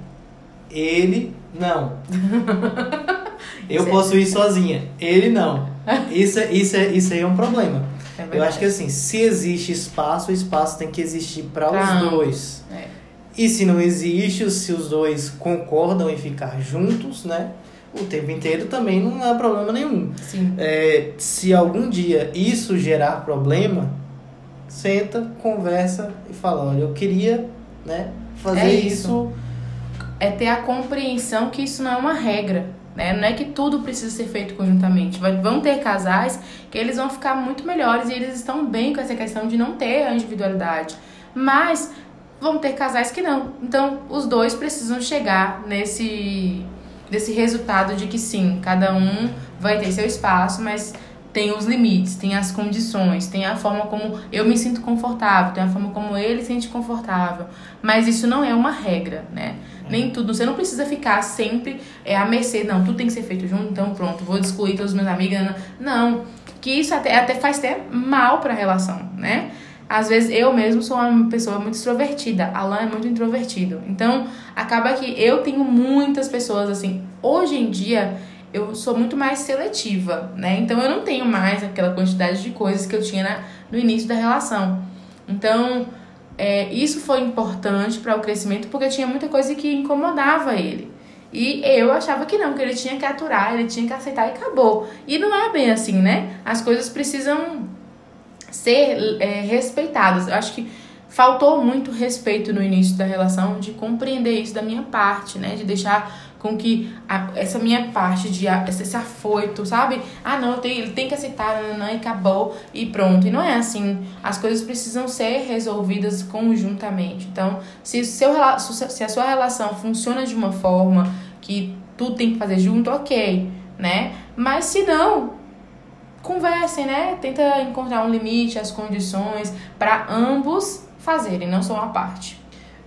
Ele não. Eu Isso é posso ir sozinha. Ele não. Isso, é- isso, é, isso aí é um problema. É Eu acho que assim, se existe espaço, o espaço tem que existir para os dois. É. E se não existe, se os dois concordam em ficar juntos, né? O tempo inteiro também não há problema nenhum. Sim. É, se algum dia isso gerar problema, senta, conversa e fala, olha, eu queria, né, fazer É isso. isso. É ter a compreensão que isso não é uma regra, né? Não é que tudo precisa ser feito conjuntamente. Vão ter casais que eles vão ficar muito melhores e eles estão bem com essa questão de não ter a individualidade. Mas vão ter casais que não. Então, os dois precisam chegar nesse desse resultado de que sim, cada um vai ter seu espaço, mas tem os limites, tem as condições, tem a forma como eu me sinto confortável, tem a forma como ele se sente confortável. Mas isso não é uma regra, né? Nem tudo. Você não precisa ficar sempre é, à mercê, não, tudo tem que ser feito junto, então pronto, vou excluir todos os meus amigos. Não. Que isso até, até faz até mal pra relação, né? Às vezes eu mesmo sou uma pessoa muito extrovertida, Alan é muito introvertido. Então, acaba que eu tenho muitas pessoas assim. Hoje em dia, eu sou muito mais seletiva, né? Então, eu não tenho mais aquela quantidade de coisas que eu tinha na, no início da relação. Então, é, isso foi importante para o crescimento porque tinha muita coisa que incomodava ele. E eu achava que não, que ele tinha que aturar, ele tinha que aceitar e acabou. E não é bem assim, né? As coisas precisam ser é, respeitadas. Eu acho que faltou muito respeito no início da relação, de compreender isso da minha parte, né? De deixar com que a- essa minha parte de esse, afoito, sabe? Ah, não, ele tem que aceitar, não, e acabou e pronto. E não é assim. As coisas precisam ser resolvidas conjuntamente. Então, se, seu, se a sua relação funciona de uma forma que tudo tem que fazer junto, ok, né? Mas se não, conversem, né? Tenta encontrar um limite, as condições para ambos fazerem, não só uma parte.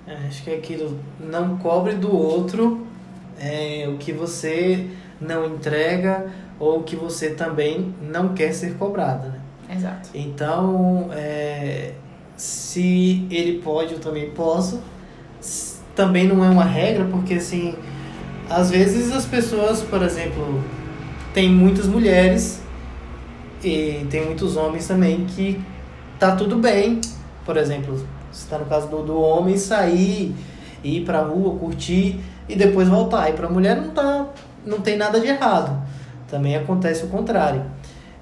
É, acho que é aquilo, não cobre do outro é, o que você não entrega ou o que você também não quer ser cobrada, né? Exato. Então, é, se ele pode, eu também posso. Também não é uma regra, porque assim, às vezes as pessoas, por exemplo, tem muitas mulheres e tem muitos homens também que tá tudo bem. Por exemplo, se tá no caso do, do homem sair, ir pra rua, curtir e depois voltar. E pra mulher não tá, não tem nada de errado. Também acontece o contrário.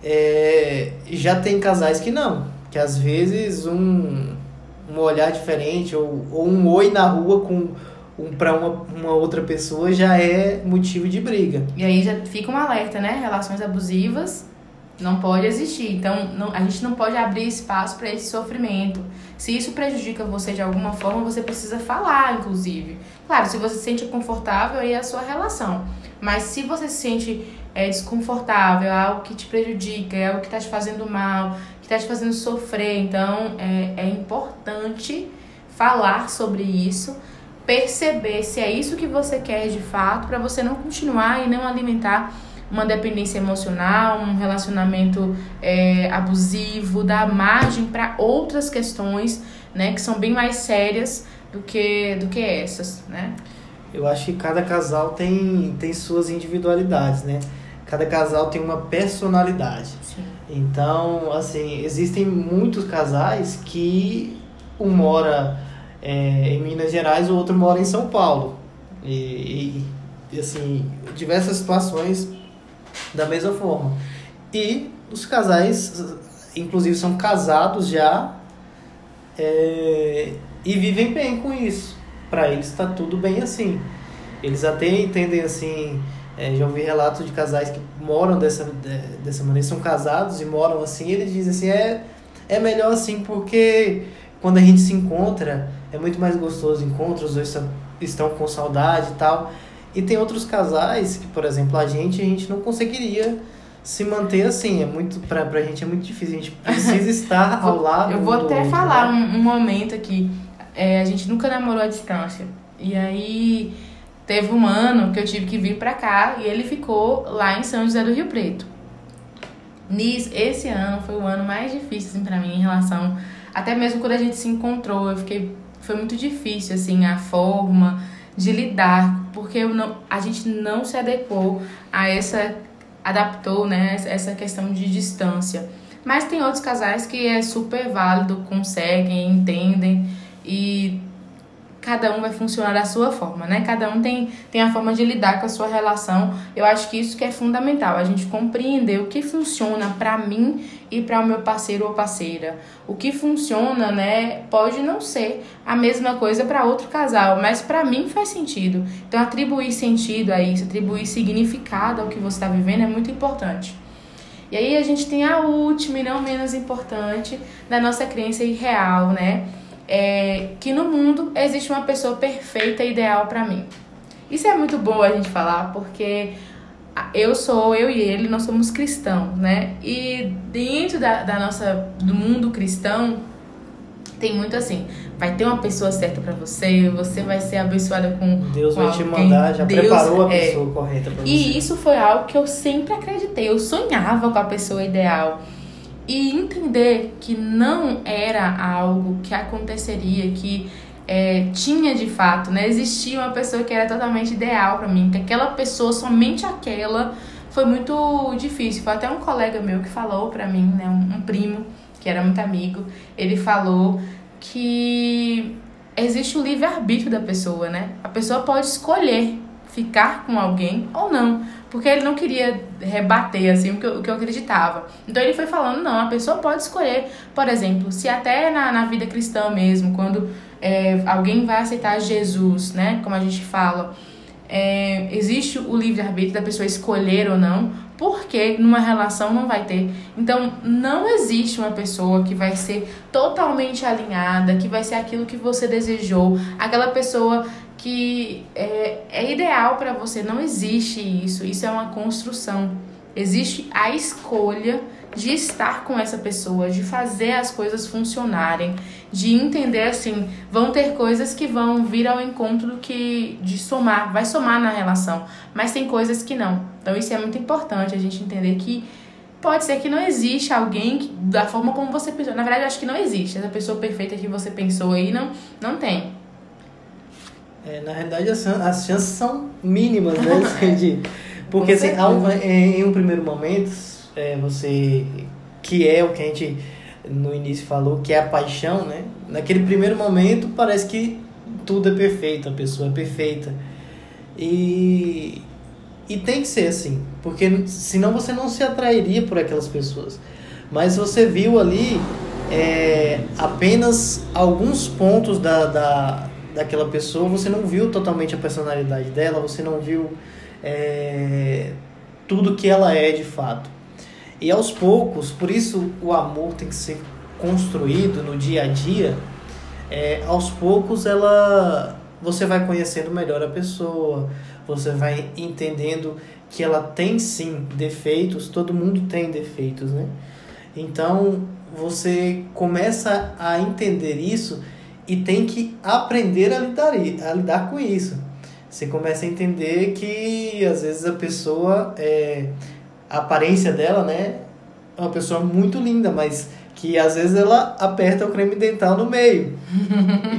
É, já tem casais que não, que às vezes um, um olhar diferente ou, ou um oi na rua com um, para uma, uma outra pessoa já é motivo de briga. E aí já fica um alerta, né? Relações abusivas não pode existir. Então, não- a gente não pode abrir espaço para esse sofrimento. Se isso prejudica você de alguma forma, você precisa falar, inclusive. Claro, se você se sente confortável, aí é a sua relação. Mas se você se sente é, desconfortável, é algo que te prejudica, é algo que está te fazendo mal, que está te fazendo sofrer, então é, é importante falar sobre isso, perceber se é isso que você quer de fato, para você não continuar e não alimentar uma dependência emocional, um relacionamento é, abusivo, dar margem para outras questões, né, que são bem mais sérias do que do que essas, né? Eu acho que cada casal tem, tem suas individualidades, né? Cada casal tem uma personalidade. Sim. Então, assim, existem muitos casais que um mora é, em Minas Gerais, o outro mora em São Paulo. E, e, assim, diversas situações da mesma forma. E os casais, inclusive, são casados já é, e vivem bem com isso. Para eles está tudo bem assim. Eles até entendem assim. É, já ouvi relatos de casais que moram dessa, dessa maneira, são casados e moram assim. eles dizem assim: é, é melhor assim porque quando a gente se encontra é muito mais gostoso o encontro, os dois estão com saudade e tal. E tem outros casais que, por exemplo, a gente, a gente não conseguiria se manter assim. É muito, pra, pra gente é muito difícil. A gente precisa estar ao lado. Eu vou até outro, falar né? um, um, momento aqui. É, a gente nunca namorou à distância. E aí teve um ano que eu tive que vir pra cá e ele ficou lá em São José do Rio Preto. Nisso, esse ano foi o ano mais difícil assim, pra mim em relação. Até mesmo quando a gente se encontrou, eu fiquei. Foi muito difícil, assim, a forma de lidar, porque eu não, a gente não se adequou a essa adaptou, né, essa questão de distância. Mas tem outros casais que é super válido, conseguem, entendem e cada um vai funcionar da sua forma, né? Cada um tem, tem a forma de lidar com a sua relação. Eu acho que isso que é fundamental, a gente compreender o que funciona para mim e para o meu parceiro ou parceira. O que funciona, né, pode não ser a mesma coisa para outro casal, mas para mim faz sentido. Então atribuir sentido a isso, atribuir significado ao que você está vivendo é muito importante. E aí a gente tem a última e não menos importante da nossa crença irreal, né? É, que no mundo existe uma pessoa perfeita e ideal para mim. Isso é muito bom a gente falar, porque eu sou, eu e ele, nós somos cristãos, né? E dentro da, da nossa, do mundo cristão, tem muito assim, vai ter uma pessoa certa para você, você vai ser abençoada com Deus com vai alguém. te mandar, já Deus, preparou a é. pessoa correta para você. E isso foi algo que eu sempre acreditei, eu sonhava com a pessoa ideal e entender que não era algo que aconteceria, que é, tinha de fato, né? Existia uma pessoa que era totalmente ideal para mim, que aquela pessoa, somente aquela, foi muito difícil. Foi até um colega meu que falou para mim, né? Um, um primo que era muito amigo, ele falou que existe o livre-arbítrio da pessoa, né? A pessoa pode escolher ficar com alguém ou não. Porque ele não queria rebater, assim, o que, eu, o que eu acreditava. Então ele foi falando, não, a pessoa pode escolher. Por exemplo, se até na, na vida cristã mesmo, quando é, alguém vai aceitar Jesus, né? Como a gente fala, é, existe o livre-arbítrio da pessoa escolher ou não, porque numa relação não vai ter. Então, não existe uma pessoa que vai ser totalmente alinhada, que vai ser aquilo que você desejou, aquela pessoa que é, é ideal para você. Não existe isso. Isso é uma construção. Existe a escolha de estar com essa pessoa, de fazer as coisas funcionarem, de entender assim, vão ter coisas que vão vir ao encontro do que de somar, vai somar na relação, mas tem coisas que não. Então isso é muito importante a gente entender que pode ser que não existe alguém que, da forma como você pensou. Na verdade, eu acho que não existe essa pessoa perfeita que você pensou aí, não, não tem. É, na realidade, as, as chances são mínimas, né? de, porque assim, em um primeiro momento, é, você. Que é o que a gente no início falou, que é a paixão, né? Naquele primeiro momento parece que tudo é perfeito, a pessoa é perfeita. E, e tem que ser assim, porque senão você não se atrairia por aquelas pessoas. Mas você viu ali é, apenas alguns pontos da, da, daquela pessoa, você não viu totalmente a personalidade dela, você não viu é, tudo que ela é de fato. E aos poucos, por isso o amor tem que ser construído no dia a dia, é, aos poucos ela você vai conhecendo melhor a pessoa, você vai entendendo que ela tem sim defeitos, todo mundo tem defeitos, né? Então você começa a entender isso e tem que aprender a lidar, a lidar com isso. Você começa a entender que às vezes a pessoa, é, a aparência dela, né, é uma pessoa muito linda, mas que às vezes ela aperta o creme dental no meio.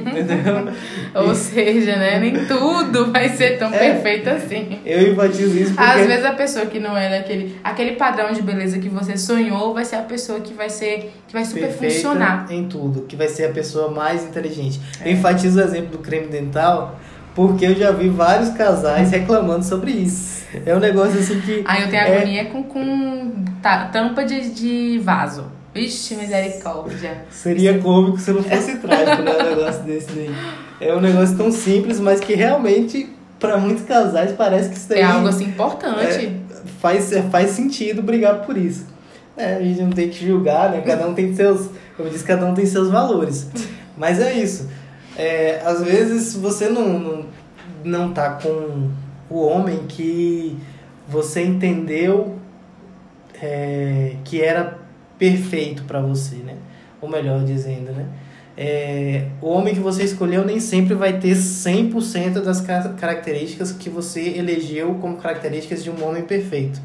entendeu? Ou seja, né? Nem tudo vai ser tão é, perfeito assim. Eu enfatizo isso porque... Às vezes a pessoa que não é daquele... Aquele padrão de beleza que você sonhou vai ser a pessoa que vai ser... Que vai super Perfeita funcionar. em tudo. Que vai ser a pessoa mais inteligente. É. Eu enfatizo o exemplo do creme dental porque eu já vi vários casais reclamando sobre isso. É um negócio assim que... Aí eu tenho é... agonia com, com tampa de, de vaso. Vixe, misericórdia. Seria cômico se não fosse trágico, né? Um negócio desse daí. É um negócio tão simples, mas que realmente, para muitos casais, parece que isso daí. É algo assim importante. É, faz, é, faz sentido brigar por isso. É, a gente não tem que julgar, né? Cada um tem seus. Como eu disse, cada um tem seus valores. Mas é isso. É, às vezes você não, não, não tá com o homem que você entendeu é, que era perfeito para você, né? Ou melhor dizendo, né? É, o homem que você escolheu nem sempre vai ter 100% das características que você elegeu como características de um homem perfeito.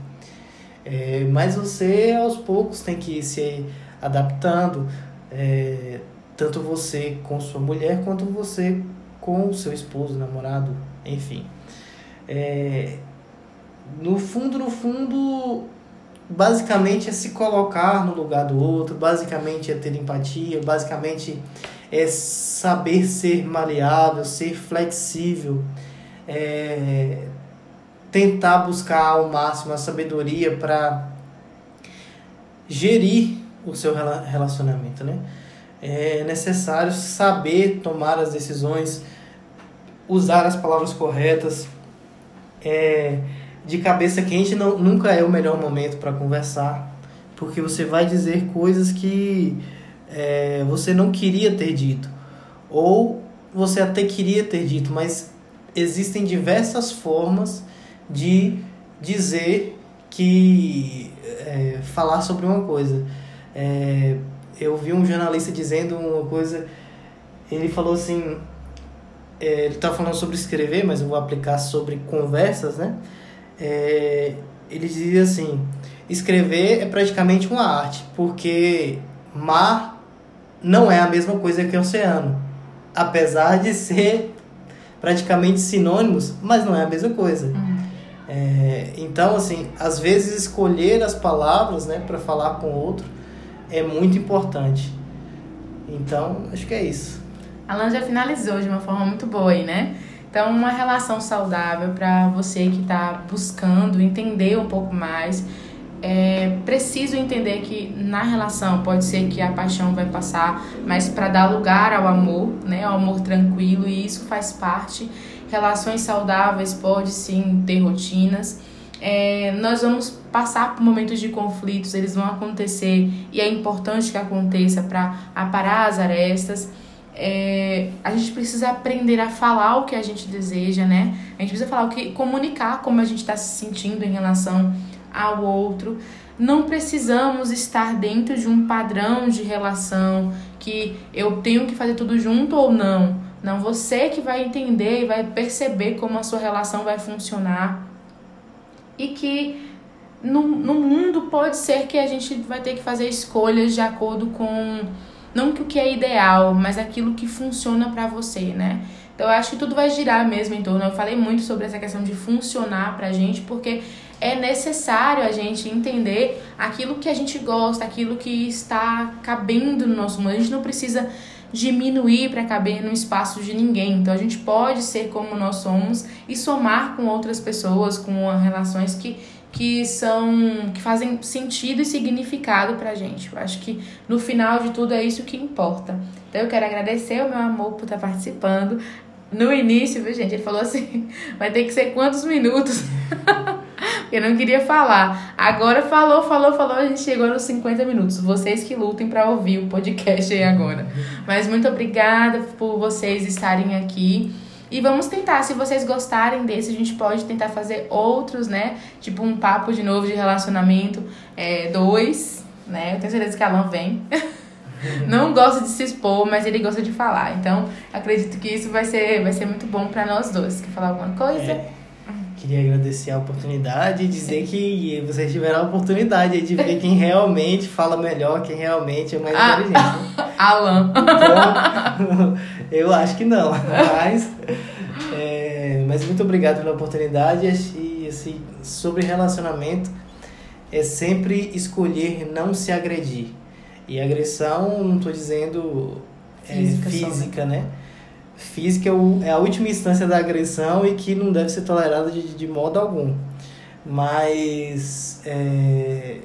É, mas você, aos poucos, tem que ir se adaptando, é, tanto você com sua mulher, quanto você com seu esposo, namorado, enfim. É, no fundo, no fundo, basicamente é se colocar no lugar do outro, basicamente é ter empatia, basicamente é saber ser maleável, ser flexível, é tentar buscar ao máximo a sabedoria para gerir o seu relacionamento, né? É necessário saber tomar as decisões, usar as palavras corretas, é, de cabeça quente não, nunca é o melhor momento para conversar, porque você vai dizer coisas que é, você não queria ter dito, ou você até queria ter dito, mas existem diversas formas de dizer que é, falar sobre uma coisa. É, eu vi um jornalista dizendo uma coisa, ele falou assim, é, ele está falando sobre escrever, mas eu vou aplicar sobre conversas, né? É, ele dizia assim: escrever é praticamente uma arte, porque mar não é a mesma coisa que oceano, apesar de ser praticamente sinônimos, mas não é a mesma coisa. Uhum. É, então, assim, às vezes escolher as palavras, né, para falar com o outro é muito importante. Então, acho que é isso. Alan já finalizou de uma forma muito boa aí, né? Então, uma relação saudável para você que está buscando entender um pouco mais. É preciso entender que na relação pode ser que a paixão vai passar, mas para dar lugar ao amor, né, ao amor tranquilo, e isso faz parte. Relações saudáveis pode sim ter rotinas. É, nós vamos passar por momentos de conflitos, eles vão acontecer e é importante que aconteça para aparar as arestas é, a gente precisa aprender a falar o que a gente deseja, né? A gente precisa falar o que, comunicar como a gente está se sentindo em relação ao outro. Não precisamos estar dentro de um padrão de relação que eu tenho que fazer tudo junto ou não. Não, você que vai entender e vai perceber como a sua relação vai funcionar. E que no, no mundo pode ser que a gente vai ter que fazer escolhas de acordo com não que o que é ideal, mas aquilo que funciona para você, né? Então eu acho que tudo vai girar mesmo em torno. Eu falei muito sobre essa questão de funcionar pra gente, porque é necessário a gente entender aquilo que a gente gosta, aquilo que está cabendo no nosso mundo. A gente não precisa diminuir para caber no espaço de ninguém. Então a gente pode ser como nós somos e somar com outras pessoas, com relações que que são que fazem sentido e significado pra gente. Eu acho que no final de tudo é isso que importa. Então eu quero agradecer o meu amor por estar participando. No início, viu, gente? Ele falou assim: vai ter que ser quantos minutos? eu não queria falar. Agora falou, falou, falou, a gente chegou nos 50 minutos. Vocês que lutem para ouvir o podcast aí agora. Mas muito obrigada por vocês estarem aqui. E vamos tentar, se vocês gostarem desse, a gente pode tentar fazer outros, né? Tipo um papo de novo de relacionamento é, dois, né? Eu tenho certeza que a Alan vem. Não gosta de se expor, mas ele gosta de falar. Então, acredito que isso vai ser, vai ser muito bom para nós dois. Quer falar alguma coisa? É, queria agradecer a oportunidade e dizer que vocês tiveram a oportunidade de ver quem realmente fala melhor, quem realmente é mais ah, inteligente. Né? Alan. Então, eu acho que não, mas, é, mas muito obrigado pela oportunidade e assim, sobre relacionamento é sempre escolher não se agredir. E agressão, não estou dizendo é, física, física né? Física é, é a última instância da agressão e que não deve ser tolerada de, de modo algum. Mas é,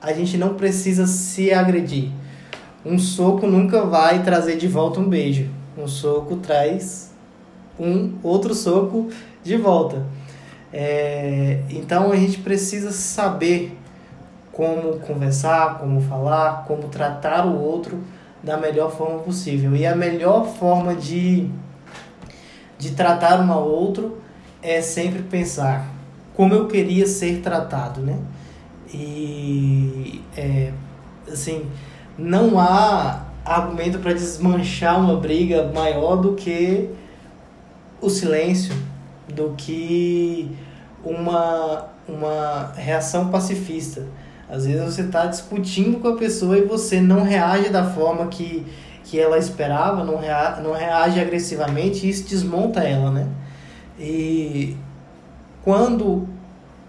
a gente não precisa se agredir. Um soco nunca vai trazer de volta um beijo. Um soco traz um outro soco de volta. É, então a gente precisa saber como conversar, como falar, como tratar o outro da melhor forma possível. E a melhor forma de, de tratar um ao outro é sempre pensar como eu queria ser tratado, né? E, é, assim, não há argumento para desmanchar uma briga maior do que o silêncio, do que uma, uma reação pacifista. Às vezes você está discutindo com a pessoa e você não reage da forma que, que ela esperava, não, rea, não reage agressivamente e isso desmonta ela, né? E quando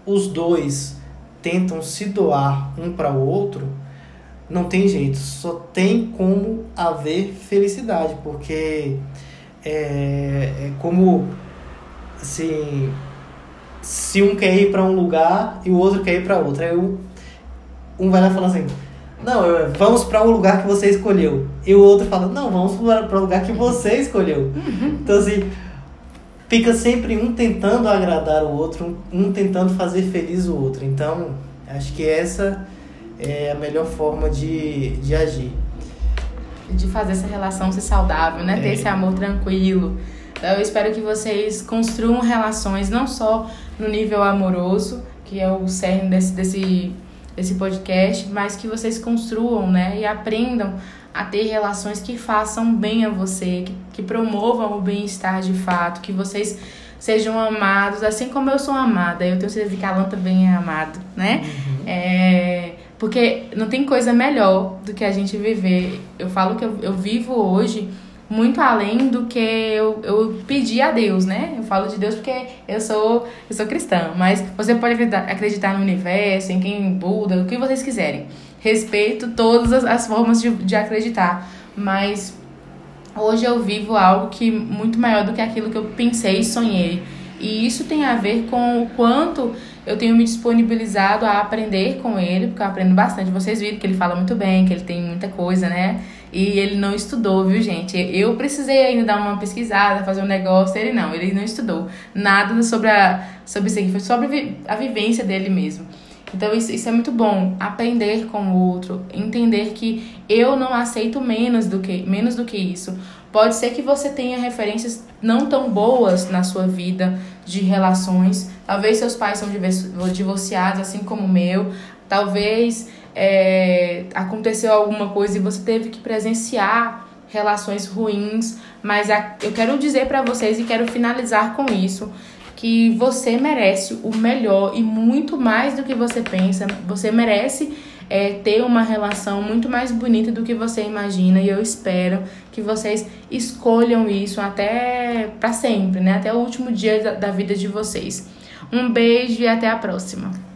os dois tentam se doar um para o outro, não tem jeito, só tem como haver felicidade, porque é, é como assim, se um quer ir para um lugar e o outro quer ir para outro. Aí um vai lá falando assim: Não, vamos para o um lugar que você escolheu. E o outro fala: Não, vamos para o lugar que você escolheu. Uhum. Então, assim, fica sempre um tentando agradar o outro, um tentando fazer feliz o outro. Então, acho que essa é a melhor forma de, de agir. De fazer essa relação ser saudável, né? É. Ter esse amor tranquilo. Então, eu espero que vocês construam relações não só no nível amoroso, que é o cerne desse, desse esse podcast, mas que vocês construam, né, e aprendam a ter relações que façam bem a você, que, que promovam o bem-estar de fato, que vocês sejam amados, assim como eu sou amada. Eu tenho certeza que a Alan também é amado, né? Uhum. É, porque não tem coisa melhor do que a gente viver. Eu falo que eu, eu vivo hoje muito além do que eu, eu pedi a Deus, né? Eu falo de Deus porque eu sou, eu sou cristã, mas você pode acreditar, no universo, em quem Buda, o que vocês quiserem. Respeito todas as, as formas de, de acreditar, mas hoje eu vivo algo que muito maior do que aquilo que eu pensei e sonhei. E isso tem a ver com o quanto eu tenho me disponibilizado a aprender com ele, porque eu aprendo bastante. Vocês viram que ele fala muito bem, que ele tem muita coisa, né? E ele não estudou, viu, gente? Eu precisei ainda dar uma pesquisada, fazer um negócio. Ele não, ele não estudou nada sobre, a, sobre isso aqui, foi sobre a vivência dele mesmo. Então, isso, isso é muito bom. Aprender com o outro, entender que eu não aceito menos do que, menos do que isso. Pode ser que você tenha referências não tão boas na sua vida de relações. Talvez seus pais são divorciados, assim como o meu. Talvez é, aconteceu alguma coisa e você teve que presenciar relações ruins, mas a, eu quero dizer para vocês e quero finalizar com isso que você merece o melhor e muito mais do que você pensa. Você merece é, ter uma relação muito mais bonita do que você imagina e eu espero que vocês escolham isso até para sempre, né? Até o último dia da, da vida de vocês. Um beijo e até a próxima.